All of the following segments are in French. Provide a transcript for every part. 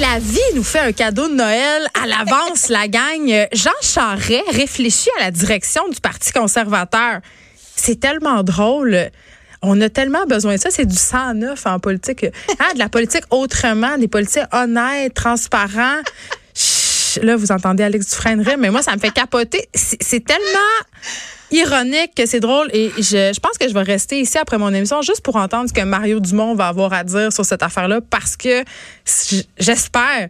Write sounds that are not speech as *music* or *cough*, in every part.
La vie nous fait un cadeau de Noël à l'avance, la gang. Jean Charest réfléchit à la direction du Parti conservateur. C'est tellement drôle. On a tellement besoin de ça. C'est du 109 en politique. Hein, de la politique autrement, des politiques honnêtes, transparents. Là, vous entendez Alex Dufresne mais moi, ça me fait capoter. C'est tellement ironique que c'est drôle. Et je, je pense que je vais rester ici après mon émission juste pour entendre ce que Mario Dumont va avoir à dire sur cette affaire-là parce que j'espère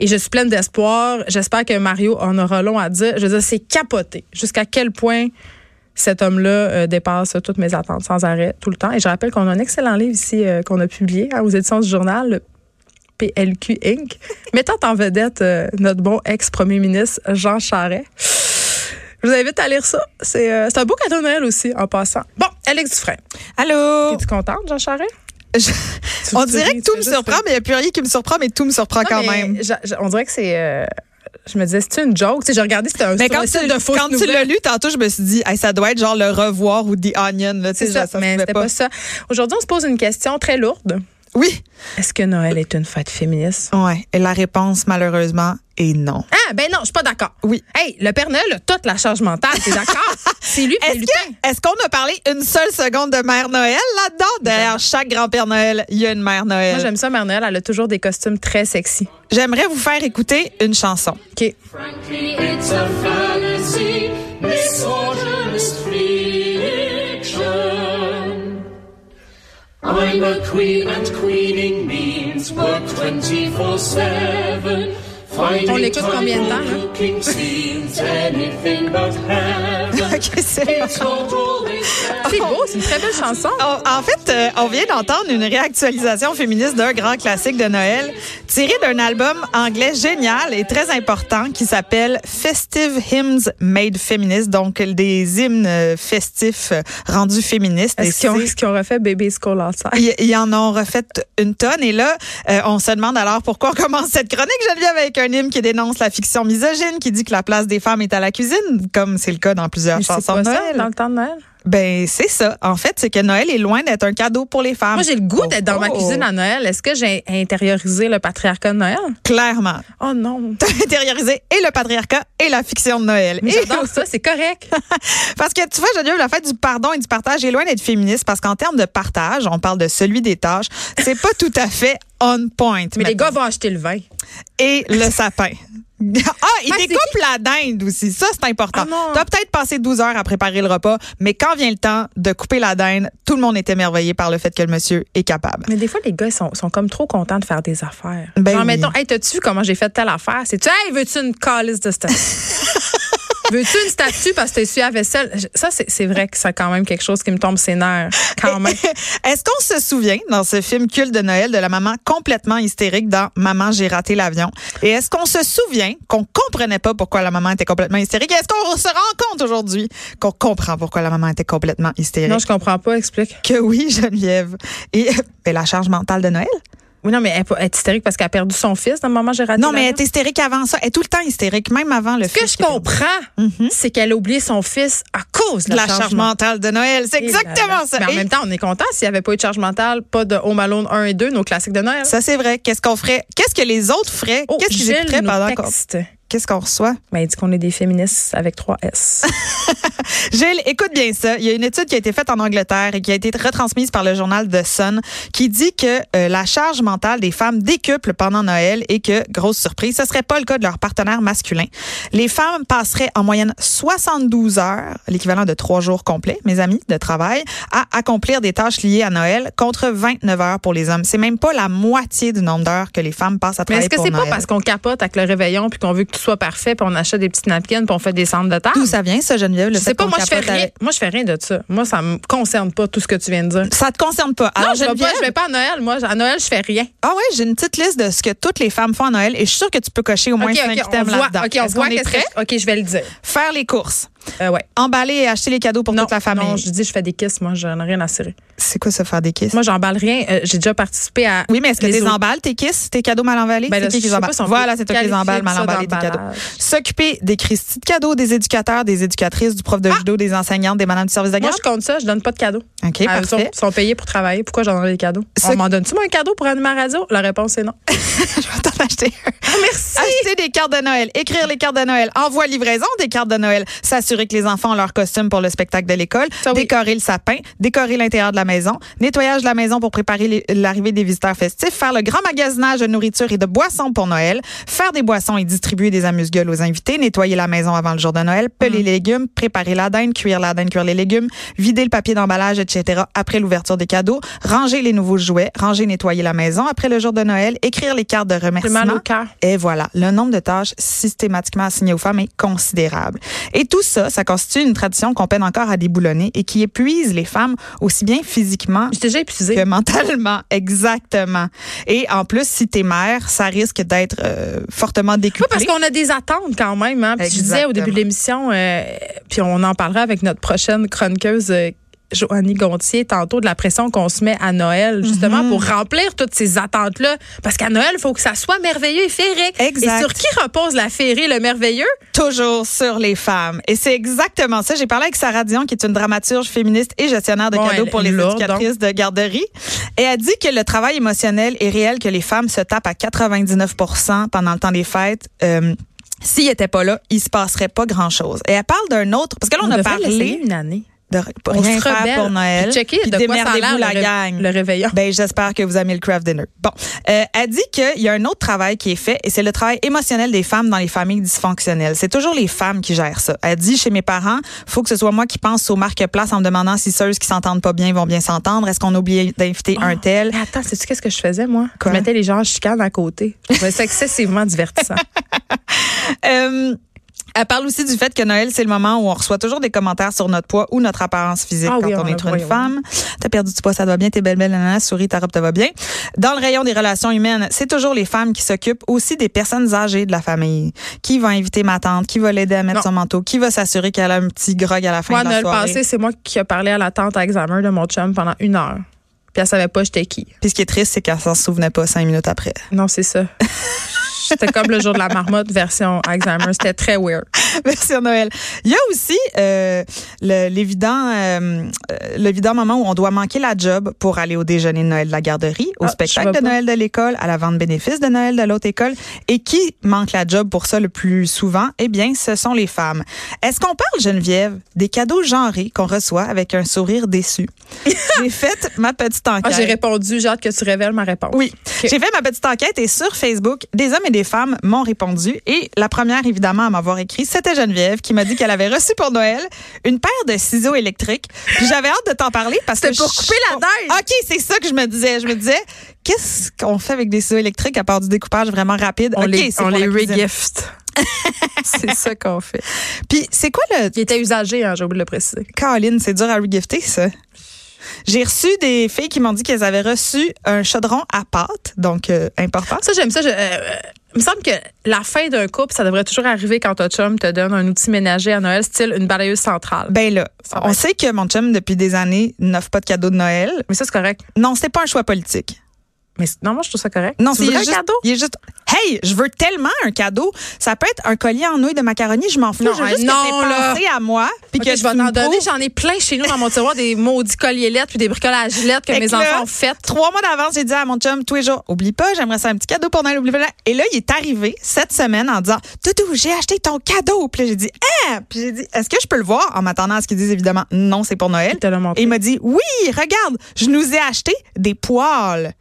et je suis pleine d'espoir. J'espère que Mario en aura long à dire. Je veux dire, c'est capoté. Jusqu'à quel point cet homme-là euh, dépasse toutes mes attentes sans arrêt, tout le temps. Et je rappelle qu'on a un excellent livre ici euh, qu'on a publié hein, aux éditions du journal, PLQ Inc., mettant en vedette euh, notre bon ex-premier ministre Jean Charest. Je vous invite à lire ça. C'est euh, un beau cadeau de Noël aussi, en passant. Bon, Alex Dufresne. Allô? Es-tu contente, Jean Charest? Je- on dirait que tout me surprend, mais il n'y a plus rien qui me surprend, mais tout me surprend Non, quand même. je- je- on dirait que c'est... euh, je me disais, c'est une joke. Tu sais, j'ai regardé, c'était un, Mais quand, tu, de quand tu l'as lu tantôt, je me suis dit, Hey, ça doit être genre le revoir ou The Onion. Là, tu sais, C'est ça, mais c'était pas ça. Aujourd'hui, on se pose une question très lourde. Oui. Est-ce que Noël est une fête féministe? Ouais. Et la réponse, malheureusement, est non. Ah, ben non, je suis pas d'accord. Oui. Hey, le Père Noël a toute la charge mentale, t'es d'accord? *laughs* c'est lui qui Est-ce que- est-ce qu'on a parlé une seule seconde de Mère Noël là-dedans? Derrière chaque grand-père Noël, il y a une Mère Moi, Noël. j'aime ça, Mère Noël. Elle a toujours des costumes très sexy. J'aimerais vous faire écouter une chanson. OK. Frankly, it's a fantasy, I'm a queen, and queening means work 24 7. On l'écoute combien de temps, heaven. *laughs* OK, *laughs* c'est beau, c'est une très belle chanson. On- en fait, euh, on vient d'entendre une réactualisation féministe d'un grand classique de Noël, tiré d'un album anglais génial et très important qui s'appelle Festive Hymns Made Feminist, donc des hymnes festifs rendus féministes. Et Est-ce qu'ils ont, est-ce qu'ils ont refait Baby School Outside? ils, ils en ont refait une tonne. Et là, euh, on se demande alors pourquoi on commence cette chronique, Geneviève, avec qui dénonce la fiction misogyne, qui dit que la place des femmes est à la cuisine, comme c'est le cas dans plusieurs Mais chansons de ça, Noël. dans le temps de Noël? Ben, c'est ça. En fait, c'est que Noël est loin d'être un cadeau pour les femmes. Moi, j'ai le goût d'être dans ma Oh. cuisine à Noël. Est-ce que j'ai intériorisé le patriarcat de Noël? Clairement. Oh non. *laughs* T'as intériorisé et le patriarcat et la fiction de Noël. Mais Et- j'adore ça, c'est correct. *laughs* parce que tu vois, Geneviève, la fête du pardon et du partage est loin d'être féministe parce qu'en termes de partage, on parle de celui des tâches, c'est pas tout à fait on point. Mais les gars vont acheter le vin. Et le sapin. *laughs* Ah, il Ah, c'est découpe la dinde aussi. Ça, c'est important. Ah. Tu as peut-être passé 12 heures à préparer le repas, mais quand vient le temps de couper la dinde, tout le monde est émerveillé par le fait que le monsieur est capable. Mais des fois, les gars sont, sont comme trop contents de faire des affaires. Ben Genre, oui. mettons, hey, t'as-tu vu comment j'ai fait telle affaire? C'est-tu, hey, veux-tu une calice de? *laughs* veux-tu une statue parce que t'es su à vaisselle? Ça, c'est c'est vrai que c'est quand même quelque chose qui me tombe ses nerfs. Quand même. *laughs* Est-ce qu'on se souvient dans ce film culte de Noël de la maman complètement hystérique dans Maman, j'ai raté l'avion? Et est-ce qu'on se souvient qu'on comprenait pas pourquoi la maman était complètement hystérique? Et Est-ce qu'on se rend compte aujourd'hui qu'on comprend pourquoi la maman était complètement hystérique? Non, je comprends pas, explique. Que oui, Geneviève. Et ben, la charge mentale de Noël? Oui, non, mais elle, est pas- elle est hystérique parce qu'elle a perdu son fils dans le moment où j'ai raté Non, mais elle est hystérique avant ça. Elle est tout le temps hystérique, même avant le Ce que fils je comprends, c'est qu'elle a oublié son fils à cause de de la, la charge mentale de Noël. C'est Et là exactement là. ça. Mais en Et même temps, on est content s'il n'y avait pas eu de charge mentale, pas de Home Alone 1 et 2, nos classiques de Noël. ça, c'est vrai. Qu'est-ce qu'on ferait? Qu'est-ce que les autres feraient? Oh, Qu'est-ce qu'ils écouteraient pendant qu'on... Qu'est-ce qu'on reçoit? Ben, il dit qu'on est des féministes avec 3 S. *laughs* Gilles, écoute bien ça. Il y a une étude qui a été faite en Angleterre et qui a été retransmise par le journal The Sun qui dit que euh, la charge mentale des femmes décuple pendant Noël et que, grosse surprise, ce serait pas le cas de leur partenaire masculin. Les femmes passeraient en moyenne 72 heures, l'équivalent de trois jours complets, mes amis, de travail, à accomplir des tâches liées à Noël contre 29 heures pour les hommes. C'est même pas la moitié du nombre d'heures que les femmes passent à Mais travailler est-ce que c'est pas parce qu'on capote avec le réveillon puis qu'on veut que tout soit parfait puis on achète des petites napkins puis on fait des centres de table? D'où ça vient, ça, Geneviève? le Je fait sais pas, moi je fais rien. Moi je fais rien de ça. Moi ça me concerne pas tout ce que tu viens de dire. Ça te concerne pas. non, Alors, je vais pas, Geneviève- je vais pas à Noël. Moi, à Noël, je fais rien. Ah ouais, j'ai une petite liste de ce que toutes les femmes font à Noël et je suis sûre que tu peux cocher au moins OK, cinq items là-dedans. OK, on voit est prêt? OK, je vais le dire. Faire les courses. Euh, ouais. Emballer et acheter les cadeaux pour non, toute la famille. non, je dis, je fais des kisses. Moi, j'en ai rien à cirer. C'est quoi ça, faire des kisses? Moi, j'emballe rien. Euh, J'ai déjà participé à. oui, mais est-ce que tu emballes, tes kisses, tes cadeaux mal emballés? Ben qui qui les emballe? si Voilà, c'est toi qui les emballes, mal emballés, tes cadeaux. S'occuper des Christy de cadeaux, des éducateurs, des éducatrices, du prof de judo, des enseignantes, des madames du service de Ah! Moi, je compte ça. Je donne pas de cadeaux. OK, Ah, ils sont, parfait. ils sont payés pour travailler. Pourquoi j'en donnerais des cadeaux? On m'en donne-tu, moi, un cadeau pour animer la radio? La réponse est non. *laughs* je acheter un. Merci. Acheter des cartes de Noël, écrire les cartes de Noël, envoi livraison des cartes de Noël, s'assurer que les enfants ont leur costume pour le spectacle de l'école, Ça, oui. décorer le sapin, décorer l'intérieur de la maison, nettoyage de la maison pour préparer les- l'arrivée des visiteurs festifs, faire le grand magasinage de nourriture et de boissons pour Noël, faire des boissons et distribuer des amuse-gueules aux invités, nettoyer la maison avant le jour de Noël, peler Mm. les légumes, préparer la dinde, cuire la dinde, cuire les légumes, vider le papier d'emballage, etc. après l'ouverture des cadeaux, ranger les nouveaux jouets, ranger, nettoyer la maison après le jour de Noël, écrire les cartes de remerciement. Mal au cœur. Et voilà, le nombre de tâches systématiquement assignées aux femmes est considérable. Et tout ça, ça constitue une tradition qu'on peine encore à déboulonner et qui épuise les femmes aussi bien physiquement déjà que mentalement. Exactement. Et en plus, si t'es mère, ça risque d'être euh, fortement Oui, décuplé. parce qu'on a des attentes quand même. Hein? Puis je disais au début de l'émission, euh, puis on en parlera avec notre prochaine chroniqueuse. euh, Joannie Gontier, tantôt de la pression qu'on se met à Noël, justement, Mhm. pour remplir toutes ces attentes-là. Parce qu'à Noël, il faut que ça soit merveilleux et féerique. Exact. Et sur qui repose la féerie, le merveilleux? toujours sur les femmes. Et c'est exactement ça. J'ai parlé avec Sarah Dion, qui est une dramaturge féministe et gestionnaire de Bon, cadeaux pour les lourde, éducatrices de garderie. Et elle dit que le travail émotionnel est réel, que les femmes se tapent à 99% pendant le temps des fêtes. Euh, S'il n'était pas là, il se passerait pas grand-chose. Et elle parle d'un autre, parce que là, on, a parlé une année. De On rien se faire rebelle. pour Noël. Puis checker puis de quoi ça la le gang. le réveillon. Ben, j'espère que vous aimez le craft dinner. Bon, euh, elle dit qu'il y a un autre travail qui est fait et c'est le travail émotionnel des femmes dans les familles dysfonctionnelles. C'est toujours les femmes qui gèrent ça. Elle dit chez mes parents, faut que ce soit moi qui pense au marque-place en me demandant si ceux qui s'entendent pas bien vont bien s'entendre. Est-ce qu'on a oublié d'inviter un tel? Mais attends, sais-tu qu'est-ce que je faisais, moi? Quoi? Je mettais les gens en chicane à côté. Je trouvais ça excessivement divertissant. *laughs* Euh, elle parle aussi du fait que Noël, c'est le moment où on reçoit toujours des commentaires sur notre poids ou notre apparence physique Ah quand oui, on on est une oui. femme. T'as perdu du poids, ça va bien, t'es belle, belle, nanana, souris, ta robe te va bien. Dans le rayon des relations humaines, c'est toujours les femmes qui s'occupent aussi des personnes âgées de la famille. Qui va inviter ma tante? Qui va l'aider à mettre Non. son manteau? Qui va s'assurer qu'elle a un petit grog à la fin Moi, de la Noël soirée? passé, c'est moi qui ai parlé à la tante à examen de mon chum pendant une heure. Puis elle savait pas j'étais qui. Puis ce qui est triste, c'est qu'elle s'en souvenait pas cinq minutes après. Non, c'est ça. *laughs* C'était comme le jour de la marmotte version Alzheimer. C'était très weird. *laughs* Version Noël. Il y a aussi euh, l'évident euh, euh, l'évident moment où on doit manquer la job pour aller au déjeuner de Noël de la garderie, au Ah, spectacle de pas. Noël de l'école, à la vente bénéfice de Noël de l'autre école. Et qui manque la job pour ça le plus souvent? Eh bien, ce sont les femmes. Est-ce qu'on parle, Geneviève, des cadeaux genrés qu'on reçoit avec un sourire déçu? *laughs* J'ai fait ma petite Ah, enquête. j'ai répondu. J'ai hâte que tu révèles ma réponse. Oui. J'ai fait ma petite enquête et sur Facebook, des hommes et des femmes m'ont répondu. Et la première, évidemment, à m'avoir écrit, c'était Geneviève qui m'a dit qu'elle avait reçu pour Noël une paire de ciseaux électriques. Puis j'avais hâte de t'en parler parce que. C'était pour je- couper la neige. OK, c'est ça que je me disais. Je me disais, qu'est-ce qu'on fait avec des ciseaux électriques à part du découpage vraiment rapide? On OK, les, on les regift. *laughs* c'est ça qu'on fait. Puis c'est quoi le. Il était usagé, hein, j'ai oublié de le préciser. Caroline, c'est dur à regifter, ça. J'ai reçu des filles qui m'ont dit qu'elles avaient reçu un chaudron à pâte, donc euh, important. Ça, j'aime ça. Je- euh, il me semble que la fin d'un couple, ça devrait toujours arriver quand ton chum te donne un outil ménager à Noël, style une balayeuse centrale. Ben là, on sait que mon chum, depuis des années, n'offre pas de cadeau de Noël. Mais ça, c'est correct. Non, c'était pas un choix politique. Mais non, moi, je trouve ça correct. Non, c'est un juste, cadeau? Il est juste, hey, je veux tellement un cadeau. Ça peut être un collier en nouilles de macaroni, je m'en fous. Non, je veux juste non, que là. pensé à moi. Puis que je vais t'en donner. J'en ai plein chez nous dans mon tiroir, des maudits colliers lettres puis des bricolages lettres que Fait mes que enfants ont fait. Trois mois d'avance, j'ai dit à mon chum tous les jours, oublie pas, j'aimerais ça un petit cadeau pour Noël, oublie pas. Et là, il est arrivé cette semaine en disant, Doudou, j'ai acheté ton cadeau. Puis là, j'ai dit, ah! Puis j'ai dit, est-ce que je peux le voir? En m'attendant à ce qu'ils disent évidemment, non, c'est pour Noël. Et il m'a dit, oui, regarde, je nous ai acheté des poêles,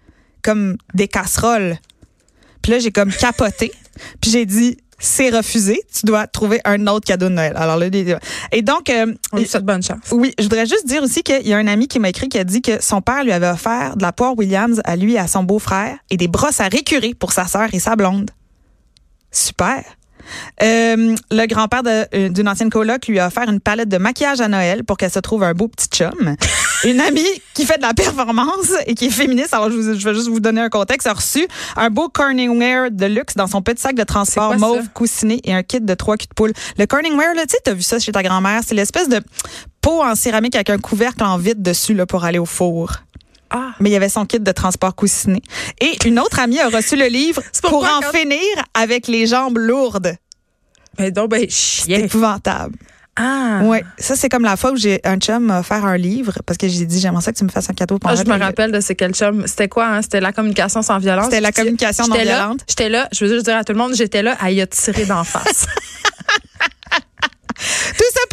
comme des casseroles. Puis là, j'ai comme capoté. *laughs* Puis j'ai dit, c'est refusé. Tu dois trouver un autre cadeau de Noël. Alors là, et donc, euh, On lui souhaite bonne chance. oui, je voudrais juste dire aussi qu'il y a un ami qui m'a écrit qui a dit que son père lui avait offert de la poire Williams à lui et à son beau-frère et des brosses à récurer pour sa sœur et sa blonde. Super. Euh, le grand-père de- euh, d'une ancienne coloc lui a offert une palette de maquillage à Noël pour qu'elle se trouve un beau petit chum. *laughs* Une amie qui fait de la performance et qui est féministe, alors je, vous- je vais juste vous donner un contexte, a reçu un beau Corningware de luxe dans son petit sac de transport mauve coussiné et un kit de trois culs de poule. Le Corningware, là, tu sais, t'as vu ça chez ta grand-mère, c'est l'espèce de pot en céramique avec un couvercle en vitre dessus là, pour aller au four. Ah. Mais il y avait son kit de transport coussiné. Et une autre amie a reçu le livre *laughs* pour en quand- finir avec les jambes lourdes. Mais donc, ben, C'est épouvantable. Ah. Ouais, ça c'est comme la fois où j'ai un chum m'a offert un livre parce que j'ai dit j'aimerais ça que tu me fasses un cadeau pour Ah, je me rappelle de c'est quel chum. C'était quoi, hein? C'était la communication sans violence. C'était la communication non violente. J'étais là, je veux juste dire à tout le monde, j'étais là à y a tiré d'en face. *laughs*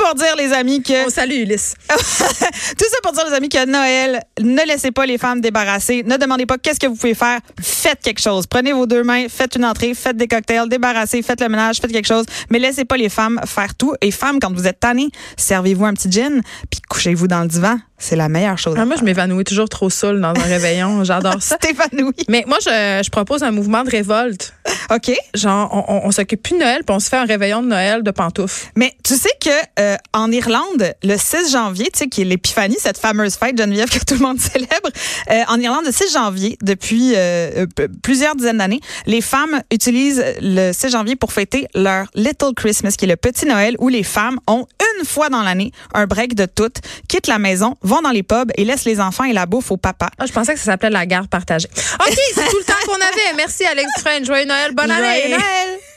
Pour dire les amis que On salue Ulysse. *laughs* tout ça pour dire les amis que Noël, ne laissez pas les femmes débarrasser, ne demandez pas qu'est-ce que vous pouvez faire, faites quelque chose. Prenez vos deux mains, faites une entrée, faites des cocktails, débarrassez, faites le ménage, faites quelque chose, mais laissez pas les femmes faire tout et femmes quand vous êtes tannées, servez-vous un petit gin puis couchez-vous dans le divan, c'est la meilleure chose. Ah, moi, je m'évanouis toujours trop saoul dans un réveillon. *laughs* J'adore ça. Stéphanoui. Mais moi, je, je propose un mouvement de révolte. OK. Genre, on, on, on s'occupe plus de Noël, puis on se fait un réveillon de Noël de pantoufles. Mais tu sais que euh, en Irlande, le 6 janvier, tu sais, qui est l'épiphanie, cette fameuse fête Geneviève *laughs* que tout le monde célèbre, euh, en Irlande, le 6 janvier, depuis euh, euh, plusieurs dizaines d'années, les femmes utilisent le 6 janvier pour fêter leur Little Christmas, qui est le petit Noël où les femmes ont une fois dans l'année un break de toutes, quittent la maison, vont dans les pubs et laissent les enfants et la bouffe au papa. Ah, je pensais que ça s'appelait la garde partagée. OK, c'est tout le temps qu'on avait. Merci, Alex Dufresne. Joyeux Noël. Bonne année. Joyeux Noël!